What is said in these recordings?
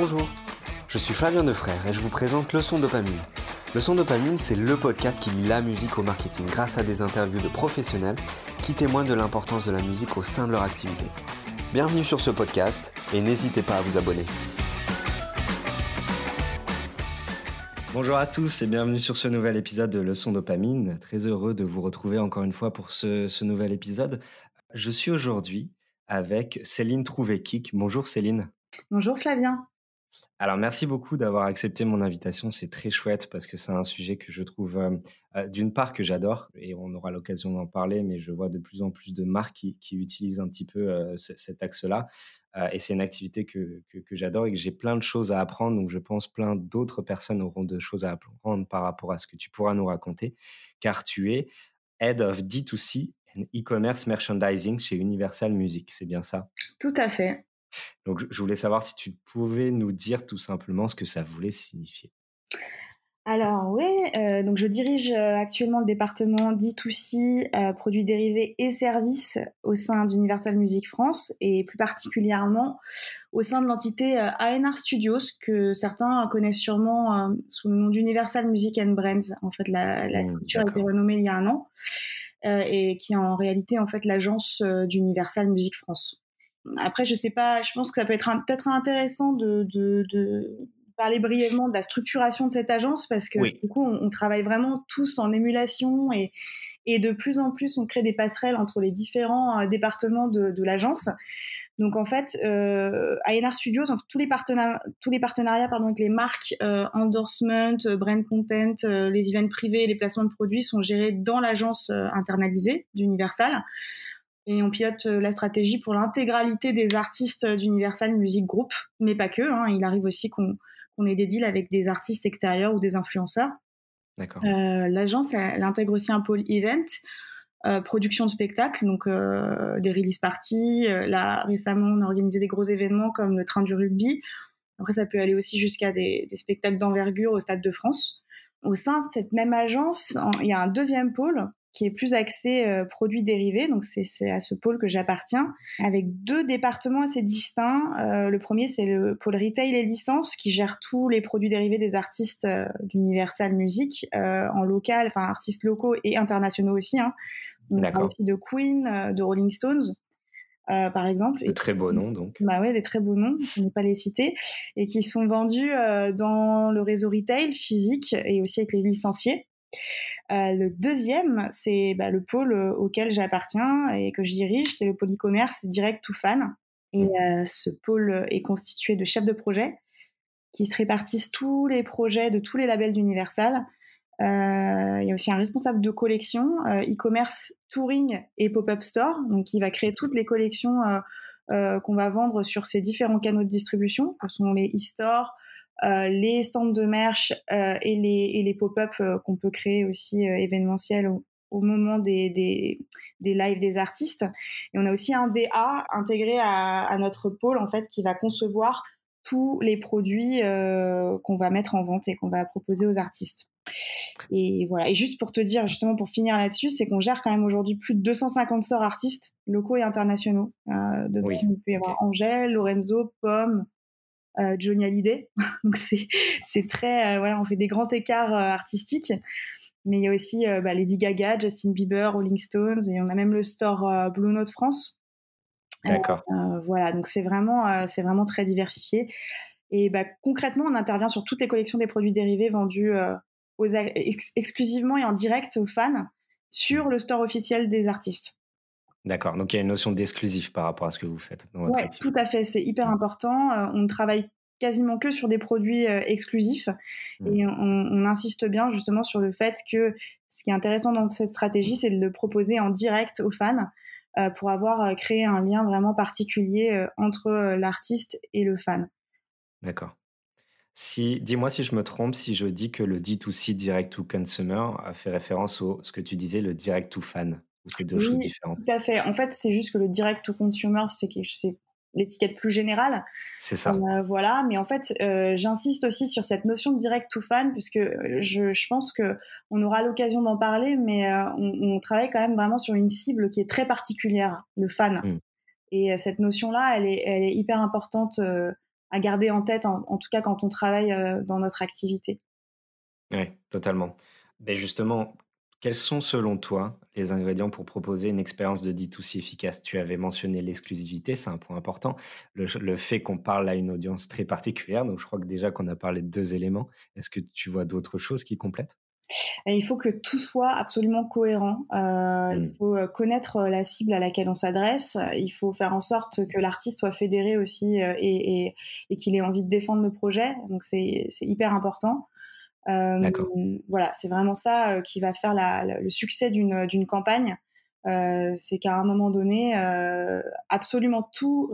Bonjour, je suis Flavien Defrère et je vous présente Leçon Dopamine. Leçon Dopamine, c'est le podcast qui lie la musique au marketing grâce à des interviews de professionnels qui témoignent de l'importance de la musique au sein de leur activité. Bienvenue sur ce podcast et n'hésitez pas à vous abonner. Bonjour à tous et bienvenue sur ce nouvel épisode de Leçon Dopamine. Très heureux de vous retrouver encore une fois pour ce, ce nouvel épisode. Je suis aujourd'hui avec Céline Trouvé-Kick. Bonjour Céline. Bonjour Flavien. Alors merci beaucoup d'avoir accepté mon invitation, c'est très chouette parce que c'est un sujet que je trouve euh, euh, d'une part que j'adore et on aura l'occasion d'en parler, mais je vois de plus en plus de marques qui, utilisent un petit peu euh, cet axe-là et c'est une activité que, que, j'adore et que j'ai plein de choses à apprendre, donc je pense plein d'autres personnes auront de choses à apprendre par rapport à ce que tu pourras nous raconter, car tu es Head of D2C and E-Commerce Merchandising chez Universal Music, c'est bien ça? Tout à fait. Donc, je voulais savoir si tu pouvais nous dire tout simplement ce que ça voulait signifier. Alors oui, euh, donc je dirige euh, actuellement le département D2C, euh, produits dérivés et services au sein d'Universal Music France et plus particulièrement au sein de l'entité ANR Studios que certains connaissent sûrement sous le nom d'Universal Music and Brands. En fait, la, la mmh, structure a été renommée il y a un an et qui est en réalité en fait l'agence d'Universal Music France. Après, je sais pas, je pense que ça peut être peut-être intéressant de, parler brièvement de la structuration de cette agence parce que du coup, on, travaille vraiment tous en émulation et, et de plus en plus, on crée des passerelles entre les différents euh, départements de, l'agence. Donc en fait, euh, ANR Studios, tous les partenariats, tous les partenariats pardon, avec les marques, euh, endorsement, euh, brand content, les events privés, les placements de produits sont gérés dans l'agence internalisée d'Universal et on pilote euh, la stratégie pour l'intégralité des artistes d'Universal Music Group, mais pas que. Hein. Il arrive aussi qu'on ait des deals avec des artistes extérieurs ou des influenceurs. D'accord. Euh, L'agence, elle, intègre aussi un pôle event, euh, production de spectacles, donc euh, des release parties. Euh, là, récemment, on a organisé des gros événements comme le Train du rugby. Après, ça peut aller aussi jusqu'à des, des, spectacles d'envergure au Stade de France. Au sein de cette même agence, il y a un deuxième pôle qui est plus axé euh, produits dérivés. Donc c'est à ce pôle que j'appartiens, avec deux départements assez distincts. Euh, le premier c'est le pôle retail et licences qui gère tous les produits dérivés des artistes euh, d'Universal Music en local, enfin artistes locaux et internationaux aussi. Hein. On aussi de Queen, de Rolling Stones. par exemple. De très beaux noms, donc. Bah ouais, des très beaux noms, je ne pas les citer, et qui sont vendus dans le réseau retail physique et aussi avec les licenciés. Euh, le deuxième, c'est bah, le pôle euh, auquel j'appartiens et que je dirige, qui est le pôle e-commerce direct to fan. Et mmh. euh, ce pôle est constitué de chefs de projet qui se répartissent tous les projets de tous les labels d'Universal. il y a aussi un responsable de collection, e-commerce, touring et pop-up store, donc qui va créer toutes les collections qu'on va vendre sur ces différents canaux de distribution, que sont les e-stores, les stands de merch euh, et les, et les pop-up euh, qu'on peut créer aussi événementiels au, moment des, des, des, lives des artistes. Et on a aussi un DA intégré à, à notre pôle en fait qui va concevoir tous les produits qu'on va mettre en vente et qu'on va proposer aux artistes. Et voilà. Et juste pour te dire, justement, pour finir là-dessus, c'est qu'on gère quand même aujourd'hui plus de 250 sorts artistes locaux et internationaux. Euh, oui. Il peut y avoir Angèle, Lorenzo, Pomme, euh, Johnny Hallyday. Donc c'est très euh, voilà, on fait des grands écarts euh, artistiques. Mais il y a aussi bah, Lady Gaga, Justin Bieber, Rolling Stones et on a même le store Blue Note France. D'accord. voilà, donc c'est vraiment c'est vraiment très diversifié. Et bah, concrètement, on intervient sur toutes les collections des produits dérivés vendus aux, exclusivement et en direct aux fans sur le store officiel des artistes. D'accord, donc il y a une notion d'exclusif par rapport à ce que vous faites. Oui, tout à fait, c'est hyper important. Euh, on ne travaille quasiment que sur des produits euh, exclusifs mmh. et on, insiste bien justement sur le fait que ce qui est intéressant dans cette stratégie, c'est de le proposer en direct aux fans euh, pour avoir créé un lien vraiment particulier entre l'artiste et le fan. D'accord. Si, dis-moi si je me trompe, si je dis que le D2C, direct to consumer, fait référence au ce que tu disais, le direct to fan. Ou c'est deux choses différentes Tout à fait. En fait, c'est juste que le direct to consumer, c'est l'étiquette plus générale. C'est ça. Euh, voilà, mais en fait, euh, j'insiste aussi sur cette notion de direct to fan, puisque euh, je, je pense que on aura l'occasion d'en parler, mais on, on, travaille quand même vraiment sur une cible qui est très particulière, le fan. Mmh. Et cette notion-là, elle est, elle est hyper importante à garder en tête, en, tout cas quand on travaille dans notre activité. Oui, totalement. Mais justement, quels sont selon toi les ingrédients pour proposer une expérience de D2C efficace? Tu avais mentionné l'exclusivité, c'est un point important. Le, fait qu'on parle à une audience très particulière, donc je crois que déjà qu'on a parlé de deux éléments. Est-ce que tu vois d'autres choses qui complètent? Il faut que tout soit absolument cohérent. Euh, il mmh. faut euh, connaître euh, la cible à laquelle on s'adresse. Il faut faire en sorte que l'artiste soit fédéré aussi et, qu'il ait envie de défendre le projet. Donc c'est hyper important. Voilà, c'est vraiment ça qui va faire le succès d'une campagne. c'est qu'à un moment donné, absolument tous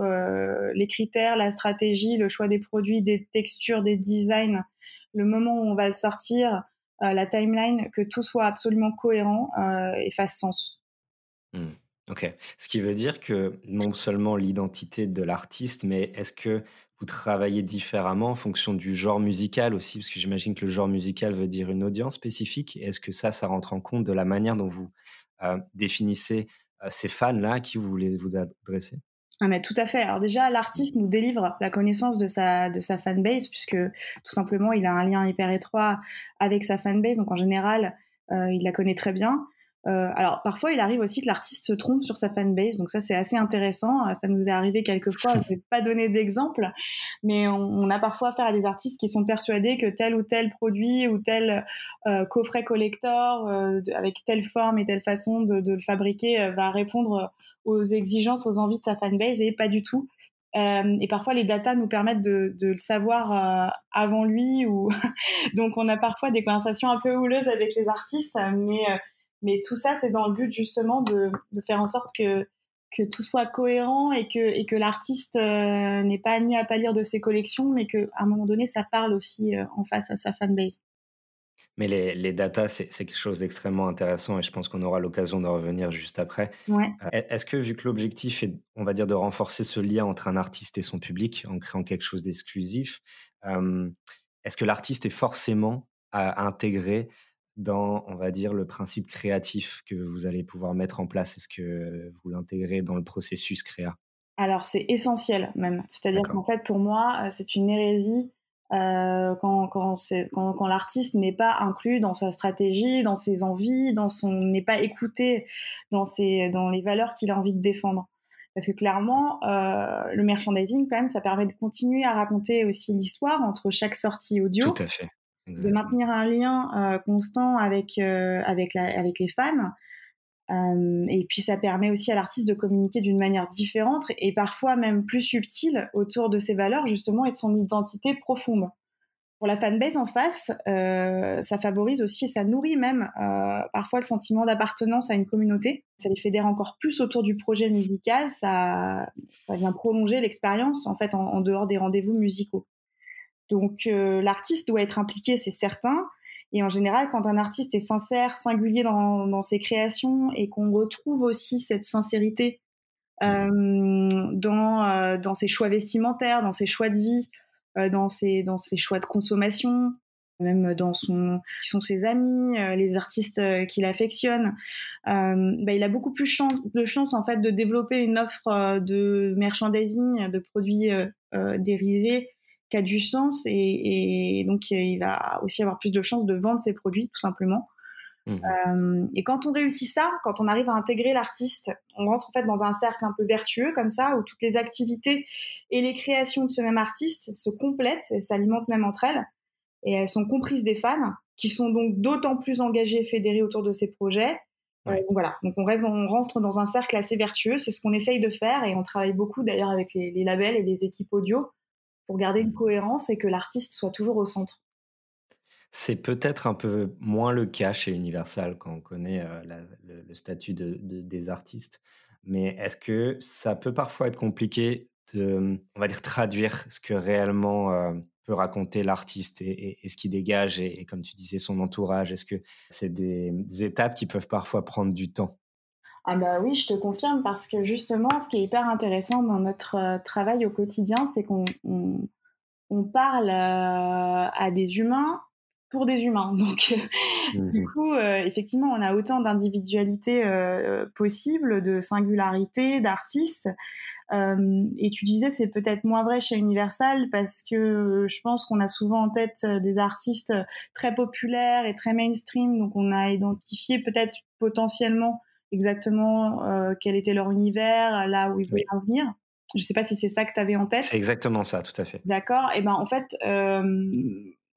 les critères, la stratégie, le choix des produits, des textures, des designs, le moment où on va le sortir, la timeline, que tout soit absolument cohérent et fasse sens. Mmh. Ok. Ce qui veut dire que non seulement l'identité de l'artiste, mais est-ce que vous travaillez différemment en fonction du genre musical aussi? Parce que j'imagine que le genre musical veut dire une audience spécifique. Est-ce que ça, ça rentre en compte de la manière dont vous euh, définissez ces fans-là à qui vous voulez vous adresser? Ah mais tout à fait. Alors déjà, l'artiste nous délivre la connaissance de sa, de sa fanbase, puisque tout simplement, il a un lien hyper étroit avec sa fanbase. Donc en général, euh, il la connaît très bien. Euh, alors parfois, il arrive aussi que l'artiste se trompe sur sa fanbase, donc ça c'est assez intéressant. Ça nous est arrivé quelquefois. Je vais pas donner d'exemple, mais on, a parfois affaire à des artistes qui sont persuadés que tel ou tel produit ou tel euh, coffret collector avec telle forme et telle façon de, de le fabriquer va répondre aux exigences, aux envies de sa fanbase et pas du tout. Euh, et parfois, les datas nous permettent de, le savoir euh, avant lui. Ou Donc, on a parfois des conversations un peu houleuses avec les artistes, mais, euh, mais tout ça, c'est dans le but justement de, faire en sorte que, que tout soit cohérent et que, et que l'artiste n'ait pas ni à pâlir de ses collections, mais qu'à un moment donné, ça parle aussi en face à sa fanbase. Mais les, les datas, c'est quelque chose d'extrêmement intéressant et je pense qu'on aura l'occasion de revenir juste après. Ouais. Euh, est-ce que vu que l'objectif est, on va dire, de renforcer ce lien entre un artiste et son public en créant quelque chose d'exclusif, euh, est-ce que l'artiste est forcément à, intégrer dans, on va dire, le principe créatif que vous allez pouvoir mettre en place? Est-ce que vous l'intégrez dans le processus créa? Alors c'est essentiel même. C'est-à-dire qu'en fait, pour moi, euh, c'est une hérésie euh, quand, quand, quand, quand l'artiste n'est pas inclus dans sa stratégie, dans ses envies, dans son n'est pas écouté dans ses dans les valeurs qu'il a envie de défendre. Parce que clairement, euh, le merchandising, quand même, ça permet de continuer à raconter aussi l'histoire entre chaque sortie audio. Tout à fait. De maintenir un lien euh, constant avec, euh, avec, la, avec les fans. Euh, et puis ça permet aussi à l'artiste de communiquer d'une manière différente et parfois même plus subtile autour de ses valeurs justement et de son identité profonde. Pour la fanbase en face, euh, ça favorise aussi et ça nourrit même euh, parfois le sentiment d'appartenance à une communauté. Ça les fédère encore plus autour du projet musical, ça, vient prolonger l'expérience en fait en dehors des rendez-vous musicaux. Donc l'artiste doit être impliqué, c'est certain, et en général, quand un artiste est sincère, singulier dans, ses créations et qu'on retrouve aussi cette sincérité euh, dans, euh, dans ses choix vestimentaires, dans ses choix de vie, euh, dans, ses, dans ses choix de consommation, même dans son, qui sont ses amis, les artistes qu'il affectionne, bah, il a beaucoup plus de chances en fait de développer une offre de merchandising, de produits dérivés qui a du sens et, donc il va aussi avoir plus de chances de vendre ses produits tout simplement. Mmh. Euh, et quand on réussit ça, quand on arrive à intégrer l'artiste, on rentre en fait dans un cercle un peu vertueux comme ça, où toutes les activités et les créations de ce même artiste se complètent et s'alimentent même entre elles, et elles sont comprises des fans, qui sont donc d'autant plus engagés et fédérés autour de ces projets. Euh, donc voilà, donc on, reste, on rentre dans un cercle assez vertueux, c'est ce qu'on essaye de faire, et on travaille beaucoup d'ailleurs avec les, les labels et les équipes audio pour garder une cohérence et que l'artiste soit toujours au centre. C'est peut-être un peu moins le cas chez Universal quand on connaît euh, le, statut de, des artistes. Mais est-ce que ça peut parfois être compliqué de, on va dire, traduire ce que réellement euh, peut raconter l'artiste et, ce qui dégage et, comme tu disais, son entourage? Est-ce que c'est des, étapes qui peuvent parfois prendre du temps? Ah bah oui, je te confirme parce que justement, ce qui est hyper intéressant dans notre euh, travail au quotidien, c'est qu'on on, parle euh, à des humains pour des humains. Donc, du mmh coup, effectivement, on a autant d'individualités possibles, de singularités, d'artistes. et tu disais, c'est peut-être moins vrai chez Universal parce que je pense qu'on a souvent en tête des artistes très populaires et très mainstream. Donc, on a identifié peut-être potentiellement exactement quel était leur univers, là où ils voulaient en venir. Je ne sais pas si c'est ça que tu avais en tête. C'est exactement ça, tout à fait. D'accord. Et ben en fait,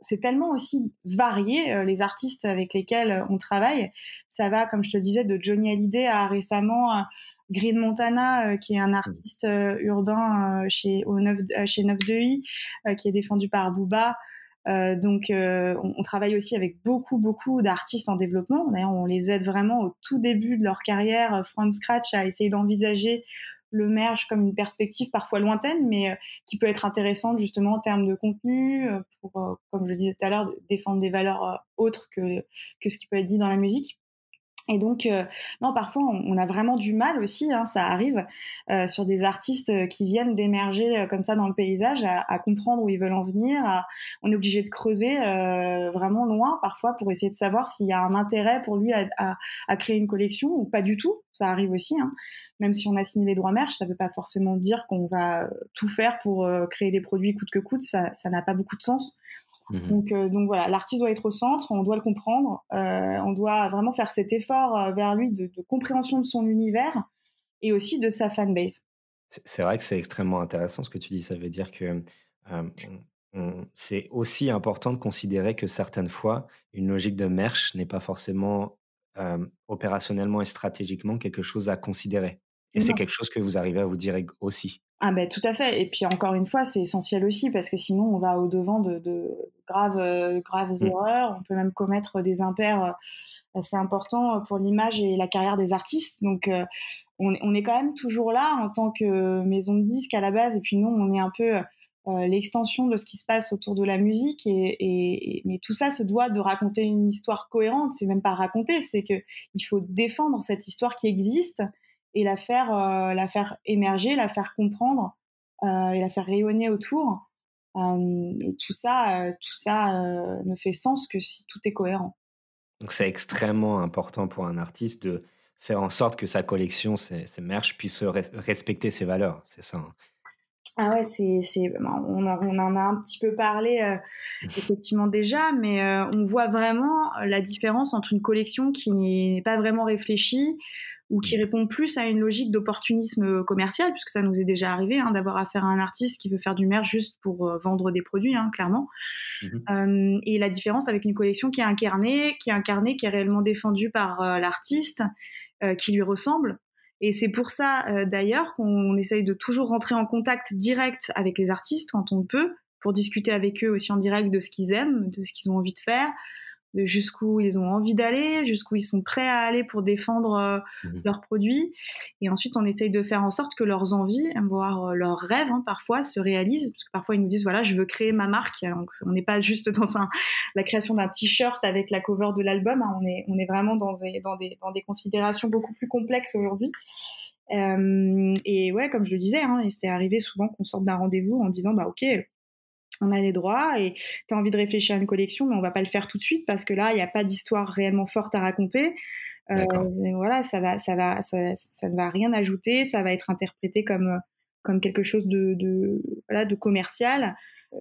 c'est tellement aussi varié euh, les artistes avec lesquels euh, on travaille. Ça va, comme je te le disais, de Johnny Hallyday à récemment euh, Green Montana, qui est un mmh. artiste urbain chez, au 9, chez 9 i qui est défendu par Booba. Donc, on, on, travaille aussi avec beaucoup, beaucoup d'artistes en développement. D'ailleurs, on les aide vraiment au tout début de leur carrière, from scratch, à essayer d'envisager le merge comme une perspective parfois lointaine, mais euh, qui peut être intéressante justement en termes de contenu, euh, pour, euh, comme je le disais tout à l'heure, défendre des valeurs autres que, que ce qui peut être dit dans la musique. Et donc, non, parfois, on, a vraiment du mal aussi, hein, ça arrive, sur des artistes qui viennent d'émerger comme ça dans le paysage, à, comprendre où ils veulent en venir. on est obligé de creuser vraiment loin, parfois, pour essayer de savoir s'il y a un intérêt pour lui à, créer une collection ou pas du tout. Ça arrive aussi. Hein même si on a signé les droits merch, ça ne veut pas forcément dire qu'on va euh, tout faire pour euh, créer des produits coûte que coûte. Ça n'a pas beaucoup de sens. Mmh donc, euh, donc voilà, l'artiste doit être au centre, on doit le comprendre, on doit vraiment faire cet effort vers lui de, compréhension de son univers et aussi de sa fanbase. C'est vrai que c'est extrêmement intéressant ce que tu dis. Ça veut dire que c'est aussi important de considérer que certaines fois, une logique de merch n'est pas forcément opérationnellement et stratégiquement quelque chose à considérer. Et c'est quelque chose que vous arrivez à vous dire aussi. Ah ben tout à fait. Et puis encore une fois, c'est essentiel aussi parce que sinon on va au devant de, graves, euh, graves mmh. erreurs. On peut même commettre des impairs euh, assez importants pour l'image et la carrière des artistes. Donc euh, on, est quand même toujours là en tant que maison de disques à la base. Et puis nous, on est un peu l'extension de ce qui se passe autour de la musique. Et, mais tout ça se doit de raconter une histoire cohérente. C'est même pas raconter, c'est que il faut défendre cette histoire qui existe et la faire, euh, la faire émerger, la faire comprendre euh, et la faire rayonner autour. Euh, et tout ça, tout ça ne fait sens que si tout est cohérent. Donc c'est extrêmement important pour un artiste de faire en sorte que sa collection, ses, ses merch, puisse respecter ses valeurs. C'est ça. Hein? Ah ouais, c'est, c'est, on, on, en a un petit peu parlé effectivement déjà, mais on voit vraiment la différence entre une collection qui n'est pas vraiment réfléchie, ou qui répond plus à une logique d'opportunisme commercial, puisque ça nous est déjà arrivé hein, d'avoir affaire à un artiste qui veut faire du merch juste pour euh, vendre des produits, hein, clairement. Mhm. Euh, et la différence avec une collection qui est incarnée, qui est incarnée, qui est réellement défendue par euh, l'artiste, qui lui ressemble. Et c'est pour ça, d'ailleurs, qu'on essaye de toujours rentrer en contact direct avec les artistes quand on peut, pour discuter avec eux aussi en direct de ce qu'ils aiment, de ce qu'ils ont envie de faire, de jusqu'où ils ont envie d'aller, jusqu'où ils sont prêts à aller pour défendre euh, mmh leurs produits. Et ensuite, on essaye de faire en sorte que leurs envies, voire euh, leurs rêves, hein, parfois, se réalisent. Parce que parfois, ils nous disent, voilà, je veux créer ma marque. Donc, on n'est pas juste dans un, la création d'un t-shirt avec la cover de l'album. Hein. On, est, on est vraiment dans des, dans, des, dans des considérations beaucoup plus complexes aujourd'hui. Euh, et ouais, comme je le disais, hein, c'est arrivé souvent qu'on sorte d'un rendez-vous en disant, bah ok, on a les droits et tu as envie de réfléchir à une collection, mais on va pas le faire tout de suite parce que là, il n'y a pas d'histoire réellement forte à raconter. Euh, voilà, ça va, ça va, ça, ça, ne va rien ajouter, ça va être interprété comme comme quelque chose de, de voilà, de commercial.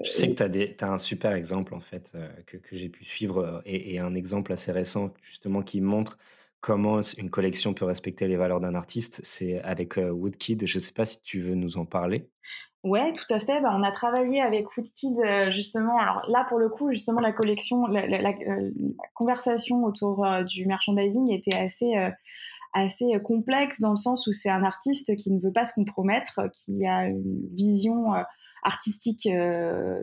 Je sais que tu as, un super exemple en fait euh, que, que j'ai pu suivre euh, et, et, un exemple assez récent justement qui montre comment une collection peut respecter les valeurs d'un artiste. C'est avec Woodkid. Je ne sais pas si tu veux nous en parler. Ouais, tout à fait. Bah, on a travaillé avec Woodkid euh, justement. Alors là, pour le coup, justement, la collection, la, euh, conversation autour euh, du merchandising était assez assez complexe dans le sens où c'est un artiste qui ne veut pas se compromettre, qui a une vision artistique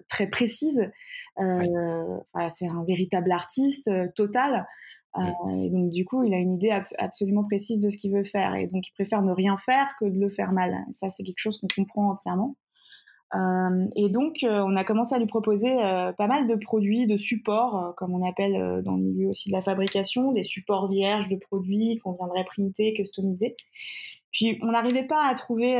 très précise. c'est un véritable artiste total. et donc du coup, il a une idée absolument précise de ce qu'il veut faire, et donc il préfère ne rien faire que de le faire mal. ça, c'est quelque chose qu'on comprend entièrement. Euh, et donc, euh, on a commencé à lui proposer euh, pas mal de produits, de supports, comme on appelle dans le milieu aussi de la fabrication, des supports vierges de produits qu'on viendrait printer, customiser. Puis on n'arrivait pas à trouver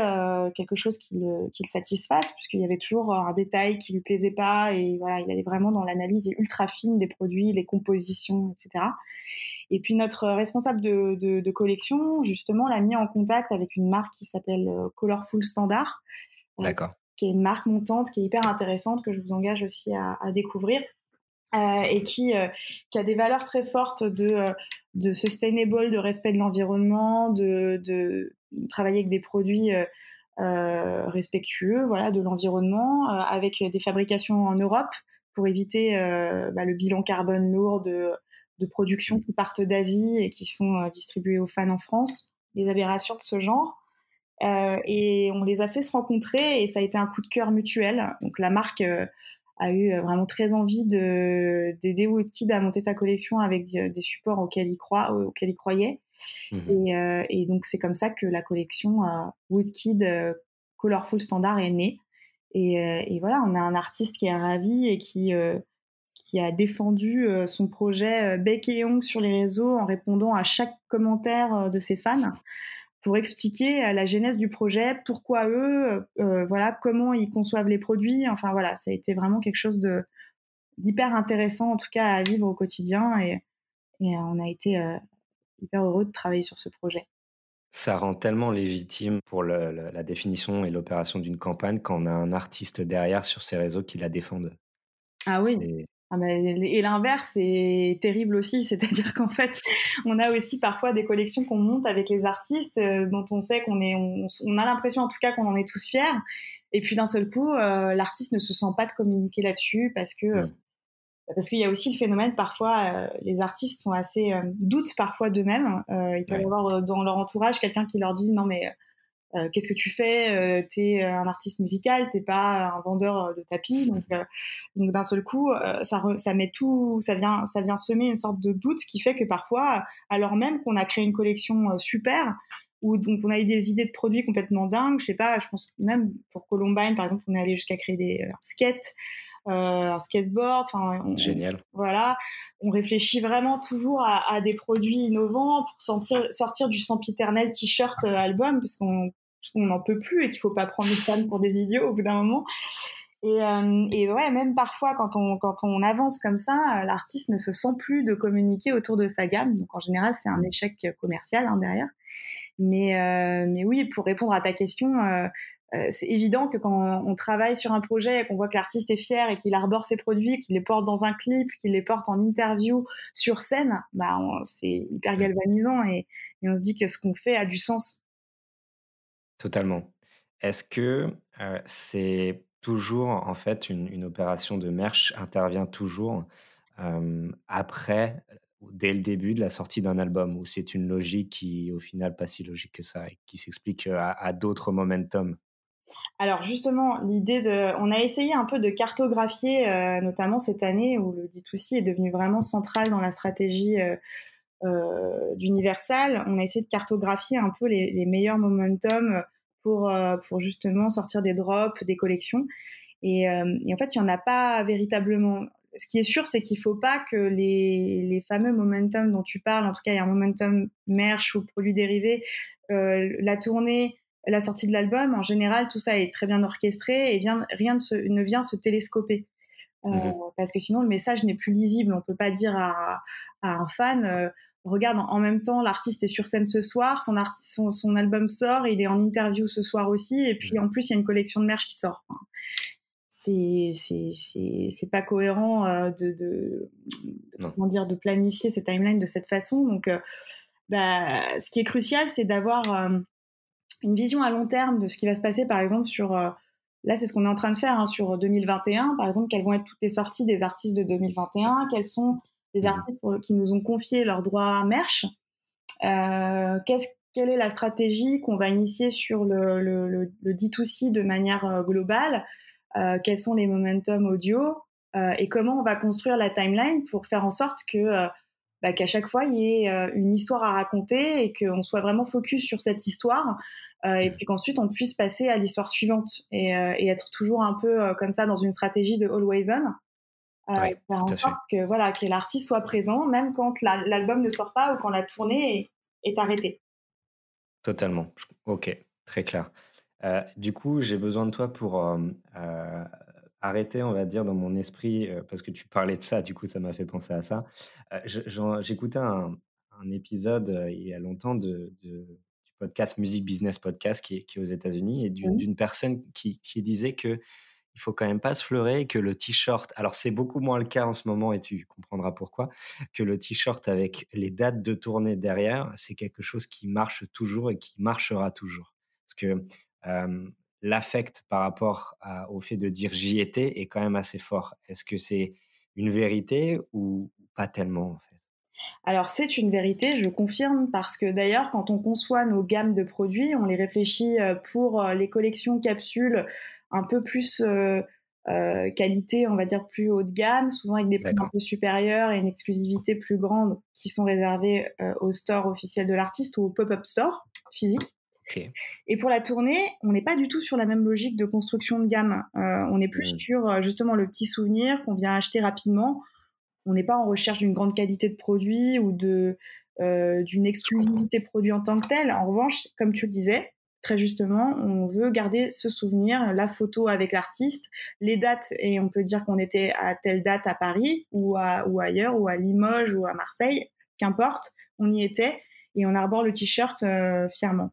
quelque chose qui le, satisfasse, puisqu'il y avait toujours un détail qui lui plaisait pas, et voilà, il allait vraiment dans l'analyse ultra fine des produits, les compositions, etc. Et puis notre responsable de, collection, justement, l'a mis en contact avec une marque qui s'appelle Colorful Standard. D'accord. Qui est une marque montante, qui est hyper intéressante, que je vous engage aussi à, découvrir. Euh, et qui, euh, qui a des valeurs très fortes de, euh, sustainable, de respect de l'environnement, de, travailler avec des produits respectueux voilà, de l'environnement, avec des fabrications en Europe pour éviter bah, le bilan carbone lourd de, de production qui partent d'Asie et qui sont distribuées aux fans en France, des aberrations de ce genre. Euh, et on les a fait se rencontrer et ça a été un coup de cœur mutuel. Donc la marque euh, a eu euh, vraiment très envie d'aider Woodkid à monter sa collection avec des supports auxquels il, croit, auxquels il croyait. Mmh et, euh, et, donc, c'est comme ça que la collection Woodkid Colorful Standard est née. Et, et, voilà, on a un artiste qui est ravi et qui, qui a défendu son projet bec et ongle sur les réseaux en répondant à chaque commentaire de ses fans pour expliquer la genèse du projet, pourquoi eux, euh, voilà, comment ils conçoivent les produits. Enfin voilà, ça a été vraiment quelque chose de d'hyper intéressant en tout cas à vivre au quotidien et, et on a été euh, hyper heureux de travailler sur ce projet. Ça rend tellement légitime pour le, le, la définition et l'opération d'une campagne quand on a un artiste derrière sur ses réseaux qui la défendent. Ah oui. Ah et l'inverse est terrible aussi, c'est-à-dire qu'en fait, on a aussi parfois des collections qu'on monte avec les artistes euh, dont on sait qu'on est, on, on a l'impression en tout cas qu'on en est tous fiers. Et puis d'un seul coup, euh, l'artiste ne se sent pas de communiquer là-dessus parce que mmh. parce qu'il y a aussi le phénomène parfois, euh, les artistes sont assez euh, doutent parfois d'eux-mêmes. Euh, ils peuvent ouais. avoir dans leur entourage quelqu'un qui leur dit non mais euh, qu'est-ce que tu fais? Euh, T'es un artiste musical, t'es pas un vendeur de tapis. Donc, euh, donc d'un seul coup, ça, re, ça met tout, ça vient, ça vient semer une sorte de doute qui fait que parfois, alors même qu'on a créé une collection super, où donc on a eu des idées de produits complètement dingues. Je sais pas, je pense même pour Columbine, par exemple, on est allé jusqu'à créer des skates. Euh, un skateboard. Enfin, Génial. Voilà, on réfléchit vraiment toujours à, à des produits innovants pour sentir, sortir du sempiternel t-shirt euh, album, parce qu'on on n'en peut plus et qu'il faut pas prendre les fans pour des idiots au bout d'un moment. Et, euh, et, ouais, même parfois, quand on, quand on avance comme ça, euh, l'artiste ne se sent plus de communiquer autour de sa gamme. Donc, en général, c'est un échec commercial hein, derrière. Mais, euh, mais oui, pour répondre à ta question, euh, c'est évident que quand on travaille sur un projet et qu'on voit que l'artiste est fier et qu'il arbore ses produits, qu'il les porte dans un clip, qu'il les porte en interview sur scène, bah c'est hyper galvanisant et on se dit que ce qu'on fait a du sens Totalement. Est-ce que c'est toujours, en fait, une, opération de merch intervient toujours après, dès le début de la sortie d'un album, ou c'est une logique qui, au final, pas si logique que ça, qui s'explique à, d'autres momentum? Alors justement, l'idée de, on a essayé un peu de cartographier, notamment cette année où le D2C est devenu vraiment central dans la stratégie d'Universal. On a essayé de cartographier un peu les, les meilleurs momentum pour, euh, pour justement sortir des drops, des collections. Et, euh, et en fait, il n'y en a pas véritablement. Ce qui est sûr, c'est qu'il ne faut pas que les, les fameux momentum dont tu parles, en tout cas, il y a un momentum merch ou produit dérivé, euh, la tournée, la sortie de l'album, en général, tout ça est très bien orchestré et vient, rien ne, se, ne vient se télescoper. Euh, mmh. Parce que sinon, le message n'est plus lisible. On peut pas dire à, à un fan, euh, regarde, en même temps, l'artiste est sur scène ce soir, son, artiste, son, son, album sort, il est en interview ce soir aussi, et puis en plus, il y a une collection de merch qui sort. Enfin, c'est pas cohérent euh, de, de, de comment dire de planifier cette timeline de cette façon. Donc euh, bah, ce qui est crucial c'est d'avoir euh, une vision à long terme de ce qui va se passer par exemple sur là c'est ce qu'on est en train de faire hein, sur 2021 par exemple quelles vont être toutes les sorties des artistes de 2021 quels sont les mmh. artistes pour, qui nous ont confié leurs droits merch euh, qu'est-ce quelle est la stratégie qu'on va initier sur le, le, le, le D2C de manière euh, globale? Euh, quels sont les momentum audio? Euh, et comment on va construire la timeline pour faire en sorte que bah, qu'à chaque fois il y ait une histoire à raconter et qu'on soit vraiment focus sur cette histoire et puis qu'ensuite on puisse passer à l'histoire suivante et, et, être toujours un peu comme ça dans une stratégie de always on. Euh, faire en sorte que voilà que l'artiste soit présent même quand l'album la, ne sort pas ou quand la tournée est, est arrêtée. Totalement. OK, très clair. Heu, du coup, j'ai besoin de toi pour, heu, arrêter, on va dire, dans mon esprit, parce que tu parlais de ça, du coup, ça m'a fait penser à ça. J'écoutais un un épisode, il y a longtemps de de du podcast Music Business Podcast qui est qui est aux États-Unis et d'une personne qui qui disait que il faut quand même pas se leurrer que le t-shirt alors c'est beaucoup moins le cas en ce moment et tu comprendras pourquoi, que le t-shirt avec les dates de tournée derrière, c'est quelque chose qui marche toujours et qui marchera toujours. Parce que, l'affect par rapport au fait de dire: «J'y étais» est quand même assez fort. Est-ce que c'est une vérité ou pas tellement, en fait? Alors c'est une vérité, je confirme, parce que d'ailleurs, quand on conçoit nos gammes de produits, on les réfléchit pour les collections capsules un peu plus qualité, on va dire plus haut de gamme, souvent avec des prix un peu supérieurs et une exclusivité plus grande qui sont réservées au store officiel de l'artiste ou au pop-up store physique. Et pour la tournée, on n'est pas du tout sur la même logique de construction de gamme. Euh, on est plus Mmh. sur justement le petit souvenir qu'on vient acheter rapidement on n'est pas en recherche d'une grande qualité de produit ou de euh, d'une exclusivité produit en tant que tel. En revanche, comme tu le disais, très justement, on veut garder ce souvenir, la photo avec l'artiste, les dates, et on peut dire qu'on était à telle date à Paris ou, à, ailleurs, ou à Limoges ou à Marseille, qu'importe, on y était, et on arbore le t-shirt euh, fièrement.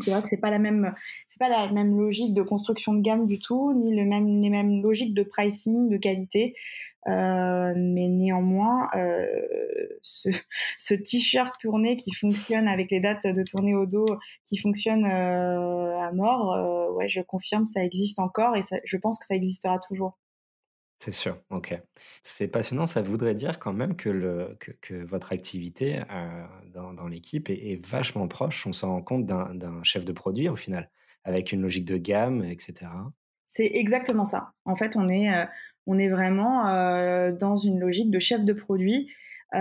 C'est vrai que c'est pas pas la même logique de construction de gamme du tout, ni le même, les mêmes logiques de pricing, de qualité. Euh, mais néanmoins, euh, ce, ce t-shirt tourné qui fonctionne avec les dates de tournée au dos, qui fonctionne euh, à mort, ouais, je confirme, ça existe encore et ça, je pense que ça existera toujours. C'est sûr, OK. C'est passionnant, ça voudrait dire quand même que le que que votre activité, dans dans l'équipe est est vachement proche, on s'en rend compte d'un chef de produit au final, avec une logique de gamme et cetera. C'est exactement ça. En fait, on est, on est vraiment euh, dans une logique de chef de produit, euh,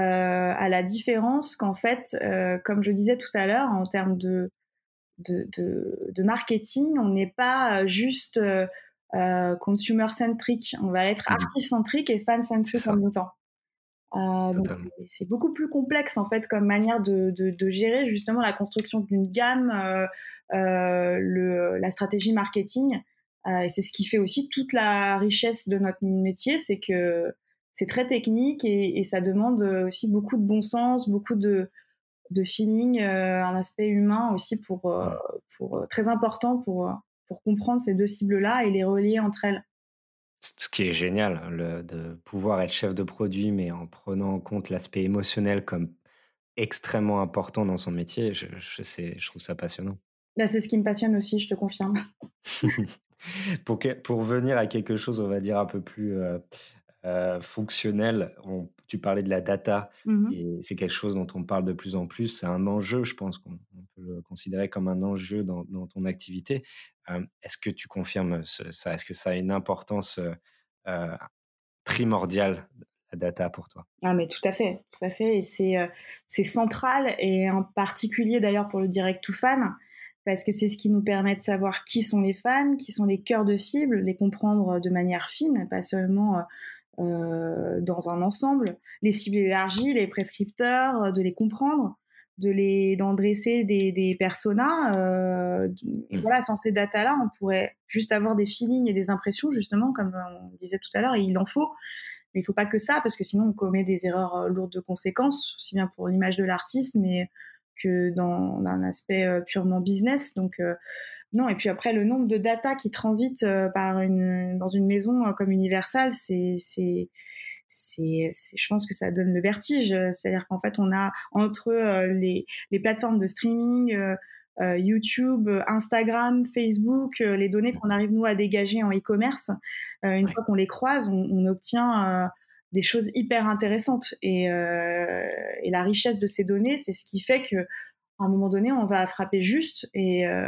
à la différence qu'en fait, euh, comme je disais tout à l'heure, en termes de, de, de, de marketing, on n'est pas juste consumer-centric, on va être Mmh artist-centric et fan-centric en même temps. Euh, c'est- c'est beaucoup plus complexe en fait comme manière de, de, de gérer justement la construction d'une gamme, euh, euh, le, la stratégie marketing. Euh, et c'est ce qui fait aussi toute la richesse de notre métier, c'est que c'est très technique et, et ça demande aussi beaucoup de bon sens, beaucoup de, de feeling, euh, un aspect humain aussi pour, euh, pour euh, très important pour, euh, pour comprendre ces deux cibles-là et les relier entre elles. Ce qui est génial, hein, le de pouvoir être chef de produit, mais en prenant en compte l'aspect émotionnel comme extrêmement important dans son métier, je je sais je trouve ça passionnant. Là, c'est ce qui me passionne aussi, je te confirme. Pour que pour venir à quelque chose, on va dire un peu plus, heu heu, fonctionnel, on tu parlais de la data Mhm. et c'est quelque chose dont on parle de plus en plus. C'est un enjeu, je pense qu'on on peut le considérer comme un enjeu dans dans ton activité. Hem, est-ce que tu confirmes ce ça? Est-ce que ça a une importance, primordiale, la data pour toi? Ah mais tout à fait, tout à fait et c'est, c'est central et en particulier d'ailleurs pour le direct to fan, parce que c'est ce qui nous permet de savoir qui sont les fans, qui sont les cœurs de cible, les comprendre de manière fine, pas seulement, heu heu, dans un ensemble, les cibles élargies, les prescripteurs, heu, de les comprendre, de les d'en dresser des des personas, et Mmh. voilà, sans ces datas-là, on pourrait juste avoir des feelings et des impressions justement comme, on disait tout à l'heure et il en faut. Mais il faut pas que ça, parce que sinon on commet des erreurs euh, lourdes de conséquences, aussi bien pour l'image de l'artiste, mais que dans un aspect euh, purement business. Donc euh, non, et puis après le nombre de data qui transitent euh, par une, dans une maison comme Universal, c'est, c'est, c'est, je pense que ça donne le vertige. C'est-à-dire qu'en fait, on a entre les, les plateformes de streaming, euh, YouTube, Instagram, Facebook, les données qu'on arrive nous à dégager en e-commerce, une Ouais. fois qu'on les croise, on, on obtient des choses hyper intéressantes. Et, euh, et la richesse de ces données, c'est ce qui fait que à un moment donné, on va frapper juste et, euh,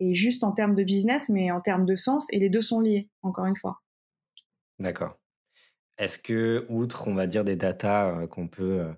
et juste en termes de business, mais en termes de sens, et les deux sont liés, encore une fois. D'accord. Est-ce que, outre, on va dire, des datas, heu, qu'on peut,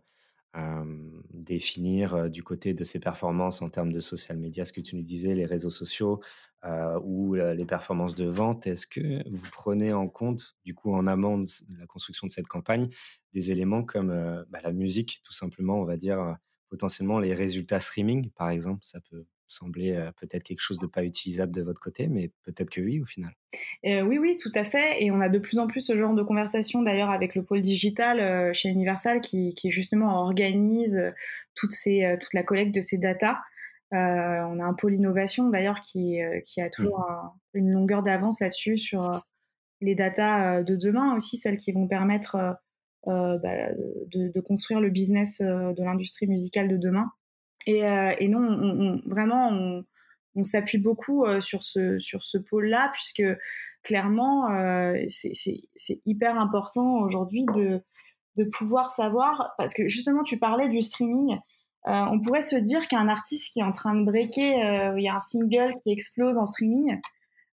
définir, heu, du côté de ses performances en termes de social media, ce que tu nous disais, les réseaux sociaux, heu, ou, les performances de vente, est-ce que vous prenez en compte, du coup, en amont de la construction de cette campagne, des éléments comme, bah, la musique, tout simplement, on va dire, potentiellement les résultats streaming, par exemple? Ça peut semblait peut-être quelque chose de pas utilisable de votre côté, mais peut-être que oui au final. oui, oui, tout à fait. Et on a de plus en plus ce genre de conversation d'ailleurs avec le pôle digital chez Universal qui, qui, justement organise toutes ces, toute la collecte de ces datas. on a un pôle innovation d'ailleurs qui, qui a toujours mmh. une longueur d'avance là-dessus sur les datas de demain aussi, celles qui vont permettre euh, bah, de, construire le business de l'industrie musicale de demain. Et, euh, et non, vraiment, on, s'appuie beaucoup sur ce, sur ce pôle-là, puisque clairement, c'est hyper important aujourd'hui de, de pouvoir savoir, parce que justement, tu parlais du streaming. on pourrait se dire qu'un artiste qui est en train de breaker, il y a un single qui explose en streaming,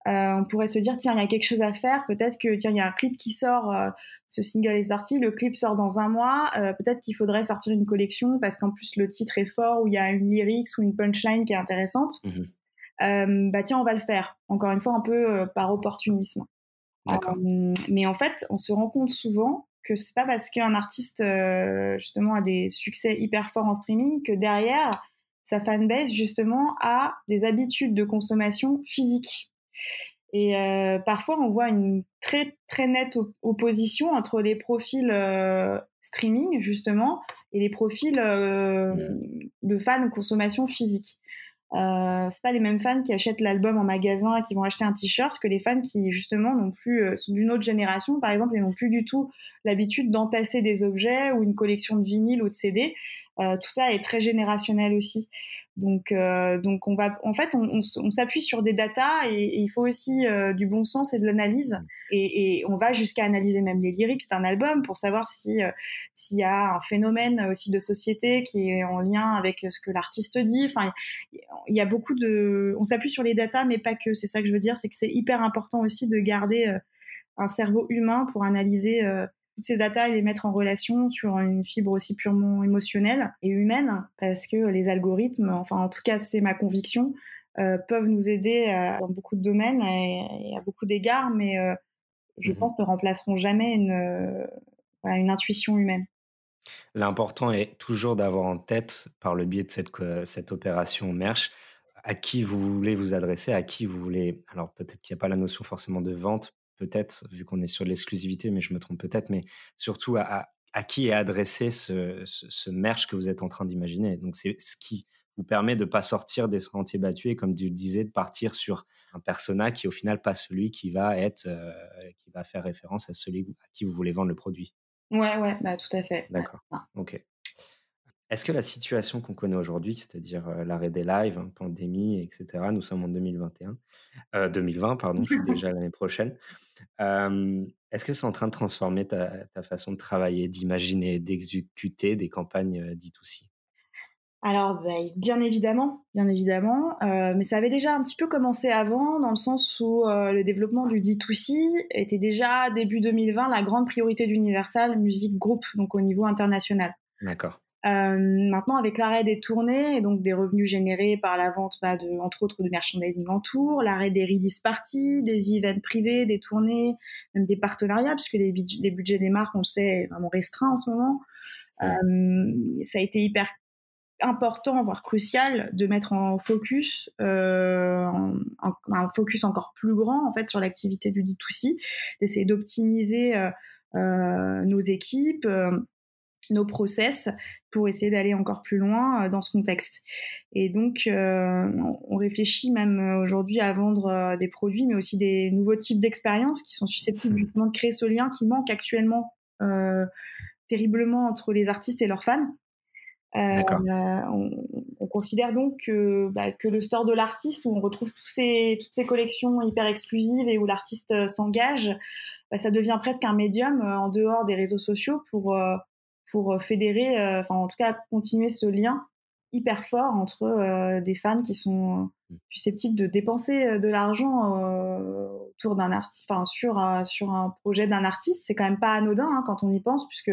euh, on pourrait se dire tiens il y a quelque chose à faire. Peut-être que tiens il y a un clip qui sort euh, ce single est sorti. Le clip sort dans un mois. Euh, peut-être qu'il faudrait sortir une collection parce qu'en plus le titre est fort ou il y a une lyrics ou une punchline qui est intéressante. Mmh bah tiens on va le faire. Encore une fois un peu par opportunisme. Mais en fait on se rend compte souvent que c'est pas parce qu'un artiste justement a des succès hyper forts en streaming que derrière sa fanbase justement a des habitudes de consommation physique et euh, parfois, on voit une très très nette opposition entre les profils euh, streaming justement et les profils euh, de fans de consommation physique. Euh, c'est pas les mêmes fans qui achètent l'album en magasin et qui vont acheter un t-shirt que les fans qui justement n'ont plus sont d'une autre génération par exemple et n'ont plus du tout l'habitude d'entasser des objets ou une collection de vinyles ou de CD. tout ça est très générationnel aussi. Donc, euh, donc on va, en fait, on, s'appuie sur des datas et, il faut aussi euh, du bon sens et de l'analyse. Mm. Et, on va jusqu'à analyser même les lyrics d'un album pour savoir si euh, s'il y a un phénomène aussi de société qui est en lien avec ce que l'artiste dit. Enfin, il y a beaucoup de, on s'appuie sur les datas, mais pas que. C'est ça que je veux dire, c'est que c'est hyper important aussi de garder un cerveau humain pour analyser toutes ces datas et les mettre en relation sur une fibre aussi purement émotionnelle et humaine, parce que les algorithmes, enfin en tout cas c'est ma conviction, euh, peuvent nous aider euh, dans beaucoup de domaines et, à beaucoup d'égards, mais euh, je mmh pense ne remplaceront jamais une, une intuition humaine. L'important est toujours d'avoir en tête, par le biais de cette, cette opération MERCH, à qui vous voulez vous adresser, à qui vous voulez. Alors peut-être qu'il n'y a pas la notion forcément de vente, peut-être, vu qu'on est sur l'exclusivité, mais je me trompe peut-être, mais surtout à, qui est adressé ce, ce, merch que vous êtes en train d'imaginer. Donc, c'est ce qui vous permet de ne pas sortir des sentiers battus et, comme tu disais, de partir sur un persona qui, au final, pas celui qui va être, euh, qui va faire référence à celui à qui vous voulez vendre le produit. Ouais, ouais, bah, tout à fait. D'accord. Ok. Est-ce que la situation qu'on connaît aujourd'hui, c'est-à-dire euh, l'arrêt des lives, hein, pandémie, etc., nous sommes en 2021, 2020, euh, pardon, je suis déjà l'année prochaine. Est-ce que c'est en train de transformer ta, façon de travailler, d'imaginer, d'exécuter des campagnes euh, dites aussi? Alors, bah, bien évidemment, bien évidemment, mais ça avait déjà un petit peu commencé avant, dans le sens où le développement du D2C était déjà début 2020 la grande priorité d'Universal Music Group, donc au niveau international. D'accord. Euh, maintenant, avec l'arrêt des tournées et donc des revenus générés par la vente, bah, de, entre autres, de merchandising en tour, l'arrêt des release parties, des events privés, des tournées, même des partenariats, puisque les, les budgets des marques, on le sait, vraiment restreints en ce moment. Euh, ça a été hyper important, voire crucial, de mettre en focus euh, un focus encore plus grand en fait sur l'activité du D2C, d'essayer d'optimiser nos équipes, nos process pour essayer d'aller encore plus loin euh, dans ce contexte. Et donc, euh, on réfléchit même euh, aujourd'hui à vendre des produits, mais aussi des nouveaux types d'expériences qui sont susceptibles mmh. justement de créer ce lien qui manque actuellement terriblement entre les artistes et leurs fans. on, considère donc que, bah, que le store de l'artiste, où on retrouve tous ces, toutes ces collections hyper exclusives et où l'artiste s'engage, bah, ça devient presque un médium en dehors des réseaux sociaux pour pour euh, fédérer, euh, enfin en tout cas continuer ce lien hyper fort entre euh, des fans qui sont mmh. susceptibles de dépenser de l'argent autour d'un artiste, enfin sur sur un projet d'un artiste, c'est quand même pas anodin hein, quand on y pense, puisque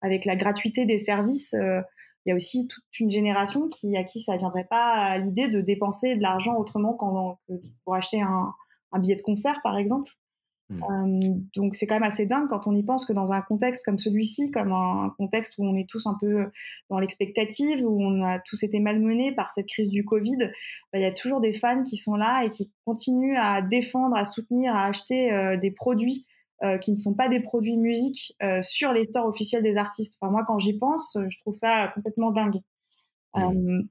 avec la gratuité des services, il y a aussi toute une génération qui à qui ça viendrait pas à l'idée de dépenser de l'argent autrement qu'en, pour acheter un, un, billet de concert par exemple. Mmh. donc c'est quand même assez dingue quand on y pense que dans un contexte comme celui-ci, comme un, contexte où on est tous un peu dans l'expectative, où on a tous été malmenés par cette crise du Covid, bah, il y a toujours des fans qui sont là et qui continuent à défendre, à soutenir, à acheter des produits qui ne sont pas des produits musique sur les stores officiels des artistes. Enfin, moi, quand j'y pense, je trouve ça complètement dingue. Mmh.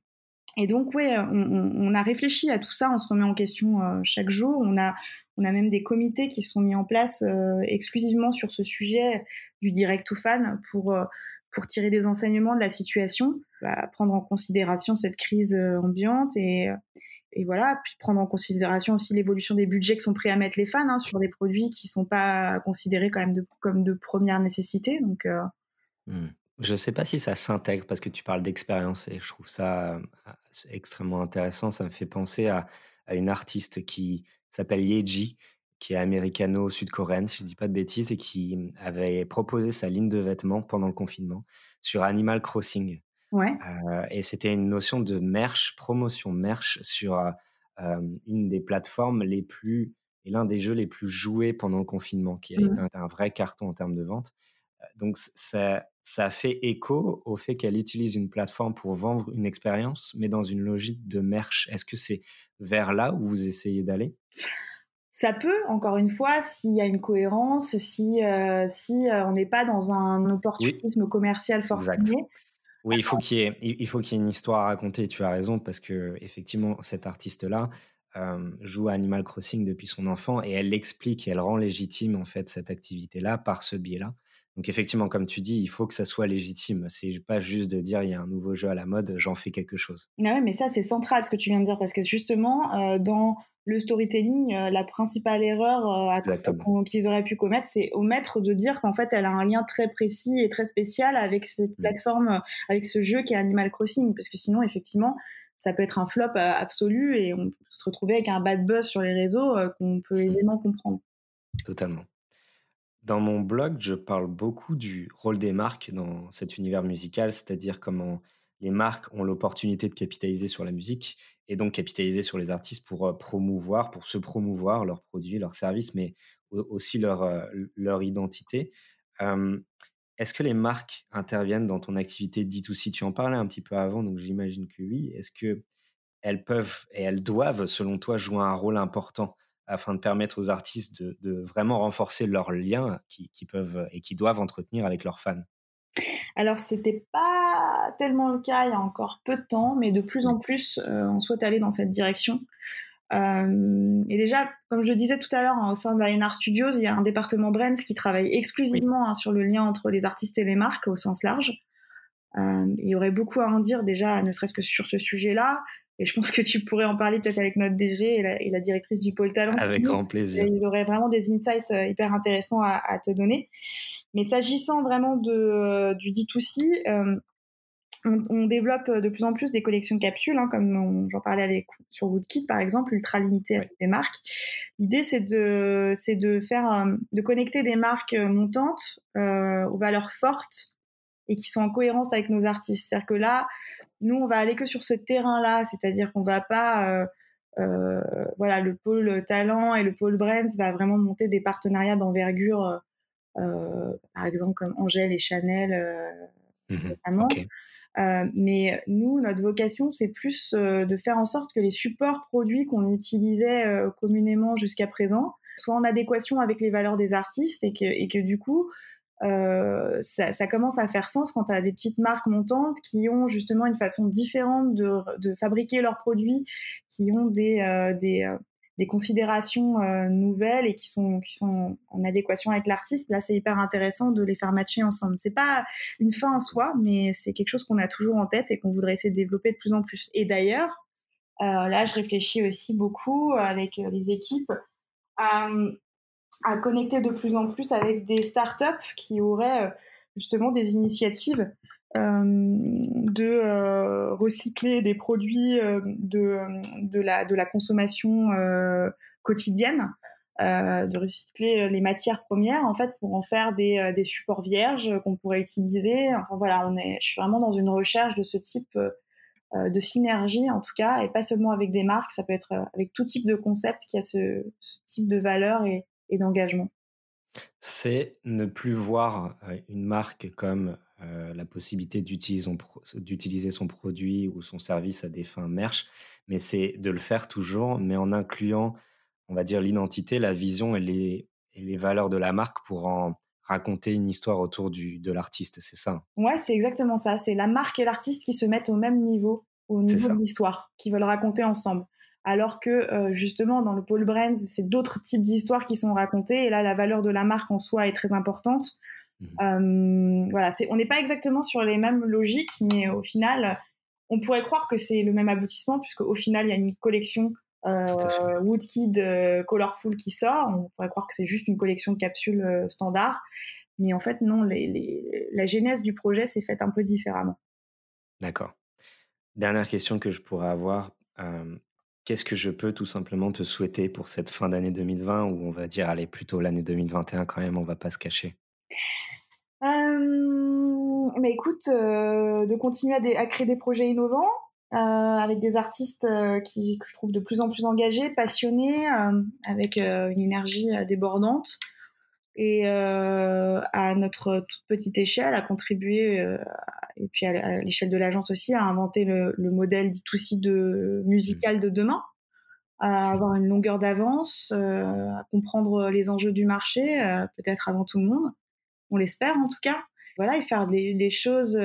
et donc, oui, on, on, a réfléchi à tout ça, on se remet en question chaque jour. On a on a même des comités qui sont mis en place euh, exclusivement sur ce sujet du direct to fan pour euh, pour tirer des enseignements de la situation, bah, prendre en considération cette crise euh, ambiante et et voilà, puis prendre en considération aussi l'évolution des budgets que sont prêts à mettre les fans hein, sur des produits qui sont pas considérés quand même comme de première nécessité. Donc, mmh. Je ne sais pas si ça s'intègre parce que tu parles d'expérience et je trouve ça extrêmement intéressant. Ça me fait penser à, à une artiste qui s'appelle Yeji, qui est américano-sud-coréenne, si je ne dis pas de bêtises, et qui mmh, avait proposé sa ligne de vêtements pendant le confinement sur Animal Crossing. Ouais. Euh, et c'était une notion de merch, promotion merch sur euh, une des plateformes les plus et l'un des jeux les plus joués pendant le confinement, qui a mmh. été un, vrai carton en termes de vente. Euh, donc ça, ça fait écho au fait qu'elle utilise une plateforme pour vendre une expérience, mais dans une logique de merch. Est-ce que c'est vers là où vous essayez d'aller? Ça peut, encore une fois, s'il y a une cohérence, si, euh, si euh, on n'est pas dans un opportunisme commercial forcément. Oui, il faut qu'il y, ait, il faut qu'il y ait une histoire à raconter, tu as raison, parce que effectivement, cet artiste-là euh, joue à Animal Crossing depuis son enfant et elle l'explique, elle rend légitime en fait cette activité-là par ce biais-là. Donc effectivement, comme tu dis, il faut que ça soit légitime. C'est pas juste de dire il y a un nouveau jeu à la mode, j'en fais quelque chose. Ah mais ça c'est central ce que tu viens de dire parce que justement euh, dans le storytelling, euh, la principale erreur euh, qu'ils auraient pu commettre, c'est omettre de dire qu'en fait elle a un lien très précis et très spécial avec cette mmh. plateforme, avec ce jeu qui est Animal Crossing, parce que sinon effectivement ça peut être un flop absolu et on peut se retrouver avec un bad buzz sur les réseaux qu'on peut aisément comprendre. Totalement. Dans mon blog, je parle beaucoup du rôle des marques dans cet univers musical, c'est-à-dire comment les marques ont l'opportunité de capitaliser sur la musique et donc capitaliser sur les artistes pour euh, promouvoir, pour se promouvoir leurs produits, leurs services, mais aussi leur, euh, leur identité. Est-ce que les marques interviennent dans ton activité D2C Tu en parlais un petit peu avant, donc j'imagine que oui. Est-ce que elles peuvent et elles doivent, selon toi, jouer un rôle important afin de permettre aux artistes de, vraiment renforcer leurs liens qui, peuvent et qui doivent entretenir avec leurs fans? Alors, c'était pas tellement le cas il y a encore peu de temps, mais de plus en plus, euh, on souhaite aller dans cette direction. Euh, et déjà, comme je le disais tout à l'heure, hein, au sein d'Aenar Studios, il y a un département Brands qui travaille exclusivement hein, sur le lien entre les artistes et les marques au sens large. Euh, il y aurait beaucoup à en dire déjà, ne serait-ce que sur ce sujet-là. Et je pense que tu pourrais en parler peut-être avec notre DG et la, directrice du pôle talent. Avec grand plaisir. ils auraient vraiment des insights euh, hyper intéressants à, te donner. Mais s'agissant vraiment de, euh, du D2C, euh, on, développe de plus en plus des collections capsules, hein, comme j'en parlais avec sur Woodkit par exemple, ultra limitées avec des marques. L'idée c'est de c'est de faire de connecter des marques montantes aux valeurs fortes et qui sont en cohérence avec nos artistes. C'est-à-dire que là, nous, on va aller que sur ce terrain-là, c'est-à-dire qu'on va pas, euh, euh, voilà, le pôle talent et le pôle brands va vraiment monter des partenariats d'envergure, euh, par exemple comme Angèle et Chanel mmh récemment. mais nous, notre vocation, c'est plus de faire en sorte que les supports produits qu'on utilisait communément jusqu'à présent soient en adéquation avec les valeurs des artistes et que, et que du coup, euh, ça, commence à faire sens quand tu as des petites marques montantes qui ont justement une façon différente de, fabriquer leurs produits, qui ont des, euh, euh, considérations nouvelles et qui sont, en adéquation avec l'artiste. Là, c'est hyper intéressant de les faire matcher ensemble. C'est pas une fin en soi, mais c'est quelque chose qu'on a toujours en tête et qu'on voudrait essayer de développer de plus en plus. Et d'ailleurs, là, je réfléchis aussi beaucoup avec les équipes à à connecter de plus en plus avec des startups qui auraient euh, justement des initiatives euh, de euh, recycler des produits de, de, la, de la consommation quotidienne, de recycler les matières premières en fait pour en faire des, des supports vierges qu'on pourrait utiliser. Enfin voilà, on est, je suis vraiment dans une recherche de ce type de synergie en tout cas, et pas seulement avec des marques, ça peut être avec tout type de concept qui a ce, ce type de valeur et, et d'engagement C'est ne plus voir une marque comme la possibilité d'utiliser son, produit ou son service à des fins merch, mais c'est de le faire toujours, mais en incluant, on va dire, l'identité, la vision et les, et les valeurs de la marque pour en raconter une histoire autour du, de l'artiste, c'est ça Ouais, c'est exactement ça. C'est la marque et l'artiste qui se mettent au même niveau, au niveau de l'histoire, qui veulent raconter ensemble. Alors que euh, justement, dans le pôle Brands, c'est d'autres types d'histoires qui sont racontées. Et là, la valeur de la marque en soi est très importante. Mmh euh, voilà, on n'est pas exactement sur les mêmes logiques, mais au final, on pourrait croire que c'est le même aboutissement, puisque au final, il y a une collection euh, Woodkid euh, Colorful qui sort. On pourrait croire que c'est juste une collection de capsules euh, standard. Mais en fait, non, la genèse du projet s'est faite un peu différemment. D'accord. Dernière question que je pourrais avoir. Qu'est-ce que je peux tout simplement te souhaiter pour cette fin d'année 2020 ou on va dire, allez, plutôt l'année 2021 quand même, on va pas se cacher? Mais écoute, de continuer à, créer des projets innovants, euh, avec des artistes euh, qui, que je trouve de plus en plus engagés, passionnés, euh, avec une énergie débordante et à notre toute petite échelle, à contribuer, et puis à, l'échelle de l'agence aussi, à inventer le, modèle dit aussi de musical de demain, à avoir une longueur d'avance, à comprendre les enjeux du marché, peut-être avant tout le monde, on l'espère en tout cas. Voilà, et faire des choses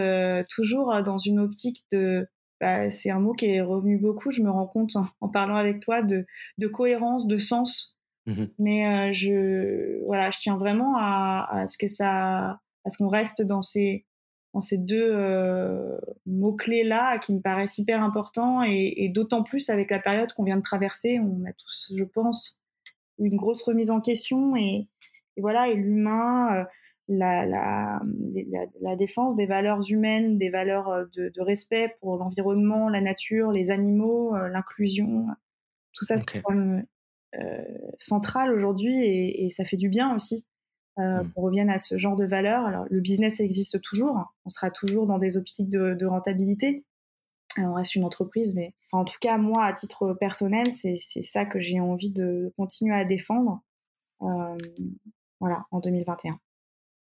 toujours dans une optique de bah, c'est un mot qui est revenu beaucoup, je me rends compte en, parlant avec toi de, de, cohérence, de sens. Mmh Mais euh, je, voilà, je tiens vraiment à, à ce que ça, à ce qu'on reste dans ces, dans ces deux euh, mots-clés-là qui me paraissent hyper importants et, et d'autant plus avec la période qu'on vient de traverser. On a tous, je pense, une grosse remise en question et, et voilà, et l'humain, euh, la, la, la, défense des valeurs humaines, des valeurs de, de respect pour l'environnement, la nature, les animaux, l'inclusion, tout ça c'est quand même euh, central aujourd'hui et, et, ça fait du bien aussi euh, mmh. qu'on revienne à ce genre de valeurs. Alors le business existe toujours, on sera toujours dans des optiques de, de rentabilité. on reste une entreprise, mais en tout cas moi à titre personnel, c'est ça que j'ai envie de continuer à défendre. Euh, voilà, en 2021.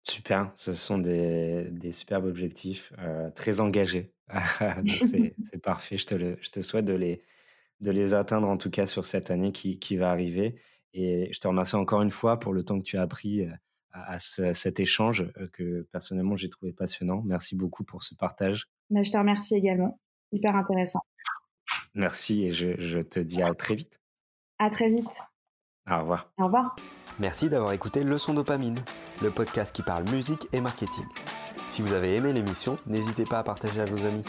Super, ce sont des, superbes objectifs, euh, très engagés. c'est parfait, je te, je te souhaite de les, de les atteindre en tout cas sur cette année qui, qui va arriver. Et je te remercie encore une fois pour le temps que tu as pris euh, à, cet échange euh, que personnellement j'ai trouvé passionnant. Merci beaucoup pour ce partage. Mais je te remercie également, hyper intéressant. Merci et je, je te dis à très vite. À très vite. Au revoir. Au revoir. Merci d'avoir écouté Leçon Dopamine, le podcast qui parle musique et marketing. Si vous avez aimé l'émission, n'hésitez pas à partager à vos amis.